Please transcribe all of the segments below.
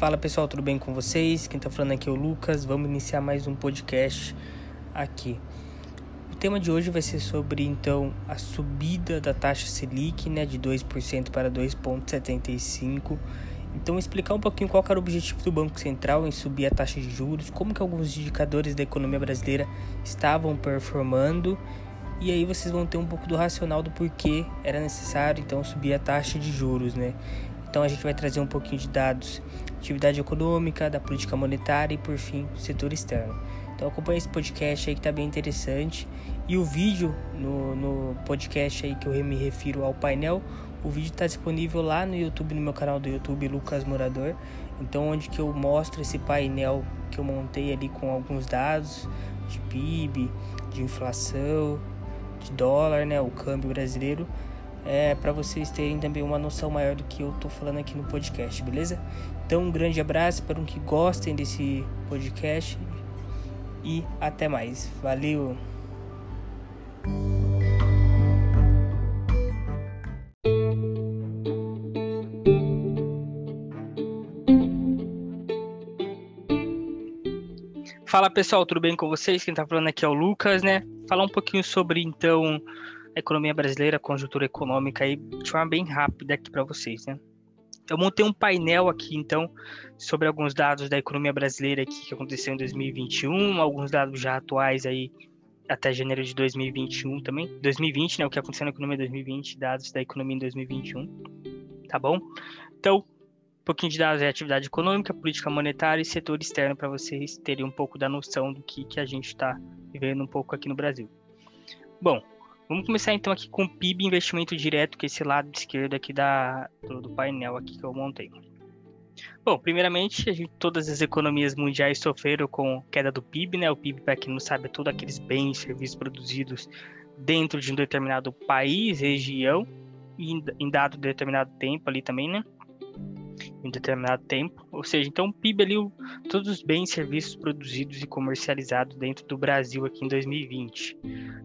Fala pessoal, tudo bem com vocês? Quem tá falando aqui é o Lucas. Vamos iniciar mais um podcast aqui. O tema de hoje vai ser sobre então a subida da taxa Selic, né, de 2% para 2.75. Então explicar um pouquinho qual era o objetivo do Banco Central em subir a taxa de juros, como que alguns indicadores da economia brasileira estavam performando e aí vocês vão ter um pouco do racional do porquê era necessário então subir a taxa de juros, né? Então a gente vai trazer um pouquinho de dados atividade econômica, da política monetária e, por fim, setor externo. Então acompanhe esse podcast aí que está bem interessante. E o vídeo no, no podcast aí que eu me refiro ao painel, o vídeo está disponível lá no YouTube, no meu canal do YouTube, Lucas Morador. Então onde que eu mostro esse painel que eu montei ali com alguns dados de PIB, de inflação, de dólar, né, o câmbio brasileiro é, para vocês terem também uma noção maior do que eu tô falando aqui no podcast, beleza? Então, um grande abraço, espero que gostem desse podcast e até mais. Valeu! Fala pessoal, tudo bem com vocês? Quem tá falando aqui é o Lucas, né? Falar um pouquinho sobre então a economia brasileira, a conjuntura econômica aí de forma bem rápida aqui para vocês, né? Eu montei um painel aqui, então, sobre alguns dados da economia brasileira aqui que aconteceu em 2021, alguns dados já atuais aí até janeiro de 2021 também, 2020, né, o que aconteceu na economia em 2020, dados da economia em 2021, tá bom? Então, um pouquinho de dados de atividade econômica, política monetária e setor externo para vocês terem um pouco da noção do que, que a gente está vivendo um pouco aqui no Brasil. Bom, Vamos começar então aqui com o PIB investimento direto, que é esse lado esquerdo aqui da, do, do painel aqui que eu montei. Bom, primeiramente, gente, todas as economias mundiais sofreram com queda do PIB, né? O PIB, para quem não sabe, é todos aqueles bens e serviços produzidos dentro de um determinado país, região, e em dado determinado tempo ali também, né? Em determinado tempo. Ou seja, então o PIB ali, todos os bens e serviços produzidos e comercializados dentro do Brasil aqui em 2020.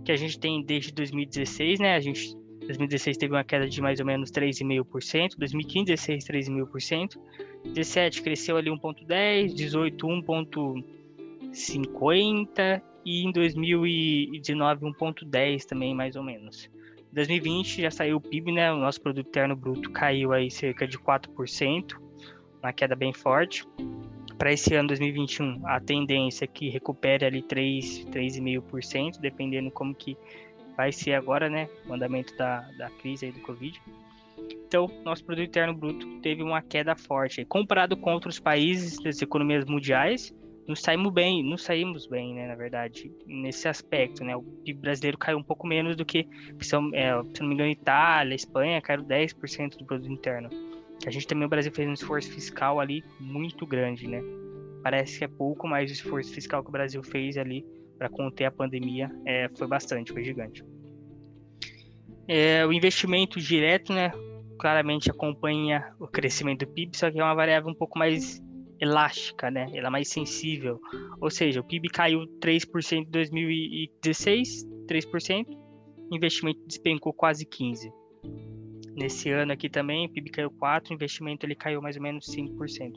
Que a gente tem desde 2016, né? A gente 2016 teve uma queda de mais ou menos 3,5%, 2015 16 3,5%, 17 cresceu ali 1.10, 18 1.50 e em 2019 1.10 também mais ou menos. 2020 já saiu o PIB, né? O nosso produto interno bruto caiu aí cerca de 4%, uma queda bem forte. Para esse ano 2021, a tendência é que recupere ali 3, 3,5%, dependendo como que vai ser agora, né? O andamento da, da crise aí do Covid. Então, nosso produto interno bruto teve uma queda forte. Comparado com outros países das economias mundiais, nos saímos bem, nos saímos bem, né, na verdade, nesse aspecto, né, o brasileiro caiu um pouco menos do que, se, é, se não me engano, Itália, Espanha, caiu 10% do produto interno. A gente também, o Brasil fez um esforço fiscal ali muito grande, né, parece que é pouco, mas o esforço fiscal que o Brasil fez ali para conter a pandemia é, foi bastante, foi gigante. É, o investimento direto, né, claramente acompanha o crescimento do PIB, só que é uma variável um pouco mais elástica, né? Ela é mais sensível. Ou seja, o PIB caiu 3% em 2016, 3%, investimento despencou quase 15%. Nesse ano aqui também, o PIB caiu 4%, o investimento ele caiu mais ou menos 5%.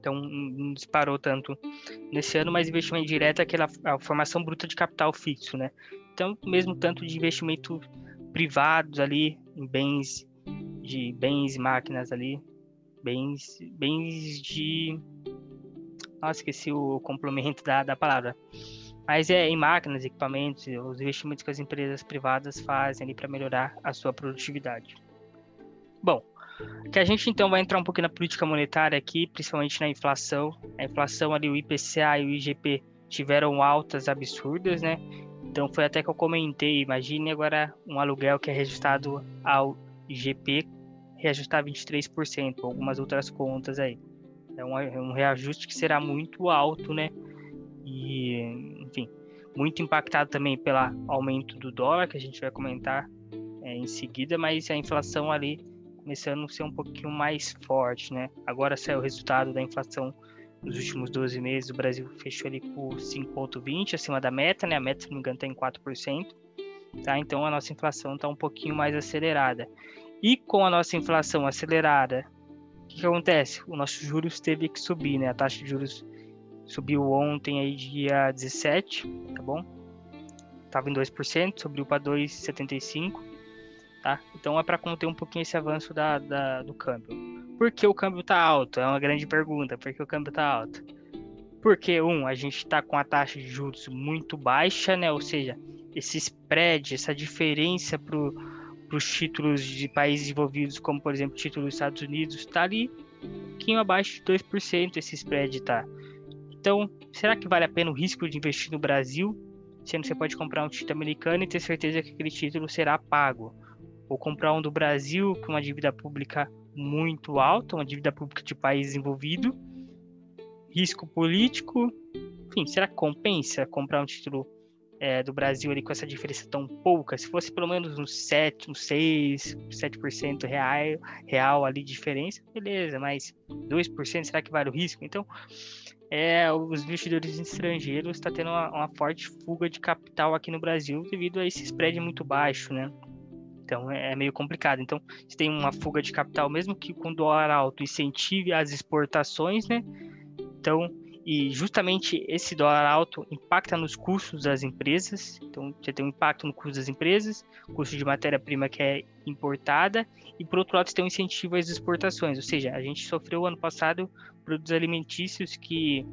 Então, não disparou tanto nesse ano, mas investimento direto é aquela a formação bruta de capital fixo, né? Então, mesmo tanto de investimento privados ali, em bens de bens e máquinas ali, bens, bens de. Nossa, esqueci o complemento da, da palavra. Mas é em máquinas, equipamentos, os investimentos que as empresas privadas fazem para melhorar a sua produtividade. Bom, que a gente então vai entrar um pouquinho na política monetária aqui, principalmente na inflação. A inflação ali, o IPCA e o IGP tiveram altas absurdas, né? Então foi até que eu comentei, imagine agora um aluguel que é registrado ao IGP reajustar 23%, algumas outras contas aí. É um, é um reajuste que será muito alto, né? E, enfim, muito impactado também pelo aumento do dólar, que a gente vai comentar é, em seguida, mas a inflação ali começando a ser um pouquinho mais forte, né? Agora saiu o resultado da inflação nos últimos 12 meses, o Brasil fechou ali por 5,20 acima da meta, né? A meta, se não me engano, está em 4%. Tá? Então a nossa inflação está um pouquinho mais acelerada. E com a nossa inflação acelerada, que, que acontece? O nosso juros teve que subir, né? A taxa de juros subiu ontem aí dia 17, tá bom? Tava em 2%, subiu para 2,75, tá? Então é para conter um pouquinho esse avanço da, da, do câmbio. Por que o câmbio tá alto? É uma grande pergunta. Por que o câmbio tá alto? Porque, um, a gente está com a taxa de juros muito baixa, né? Ou seja, esse spread, essa diferença para os títulos de países envolvidos, como por exemplo o título dos Estados Unidos, está ali um pouquinho abaixo de 2% esse spread, tá? Então, será que vale a pena o risco de investir no Brasil? Sendo que você pode comprar um título americano e ter certeza que aquele título será pago. Ou comprar um do Brasil com uma dívida pública muito alta, uma dívida pública de país envolvido, risco político. Enfim, será que compensa comprar um título é, do Brasil ali com essa diferença tão pouca? Se fosse pelo menos uns 7, uns 6, 7% real, real ali de diferença, beleza, mas 2% será que vale o risco? Então, é, os investidores estrangeiros estão tá tendo uma, uma forte fuga de capital aqui no Brasil devido a esse spread muito baixo, né? Então é, é meio complicado. Então, se tem uma fuga de capital, mesmo que com dólar alto incentive as exportações, né? Então, e justamente esse dólar alto impacta nos custos das empresas. Então, você tem um impacto no custo das empresas, custo de matéria-prima que é importada, e por outro lado, você tem um incentivo às exportações. Ou seja, a gente sofreu ano passado produtos alimentícios que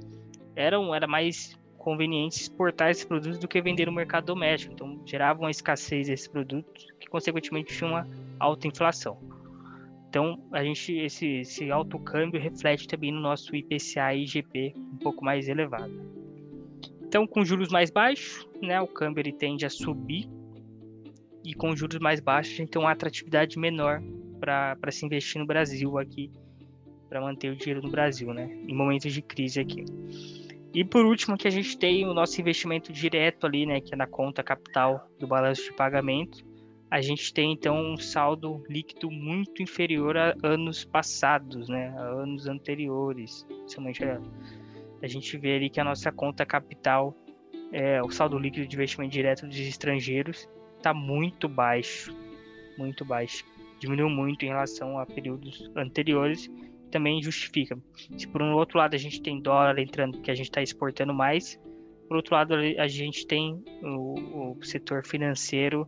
eram era mais conveniente exportar esses produtos do que vender no mercado doméstico. Então, geravam uma escassez desses produtos, que consequentemente tinha uma alta inflação. Então, a gente esse, esse alto câmbio reflete também no nosso IPCA e IGP um pouco mais elevado. Então, com juros mais baixos, né, o câmbio ele tende a subir e com juros mais baixos a gente tem uma atratividade menor para se investir no Brasil aqui, para manter o dinheiro no Brasil, né, em momentos de crise aqui. E por último, que a gente tem o nosso investimento direto ali, né, que é na conta capital do balanço de pagamento, a gente tem então um saldo líquido muito inferior a anos passados, né, a anos anteriores. Principalmente a, a gente vê ali que a nossa conta capital, é, o saldo líquido de investimento direto dos estrangeiros, está muito baixo, muito baixo. Diminuiu muito em relação a períodos anteriores. Também justifica. Se por um outro lado a gente tem dólar entrando, que a gente está exportando mais, por outro lado a gente tem o, o setor financeiro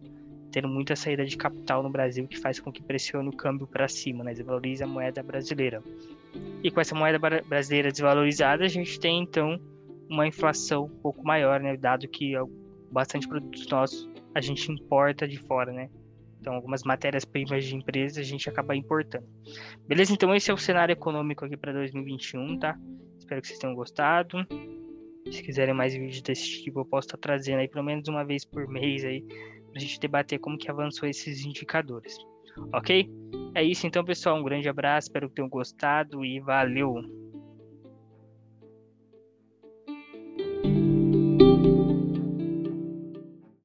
tendo muita saída de capital no Brasil que faz com que pressione o câmbio para cima, né? desvaloriza a moeda brasileira. E com essa moeda brasileira desvalorizada, a gente tem então uma inflação um pouco maior, né? dado que bastante produtos nossos a gente importa de fora, né? Então, algumas matérias-primas de empresas a gente acaba importando. Beleza? Então, esse é o cenário econômico aqui para 2021, tá? Espero que vocês tenham gostado. Se quiserem mais vídeos desse tipo, eu posso estar trazendo aí pelo menos uma vez por mês aí para a gente debater como que avançou esses indicadores. Ok? É isso então, pessoal. Um grande abraço, espero que tenham gostado e valeu!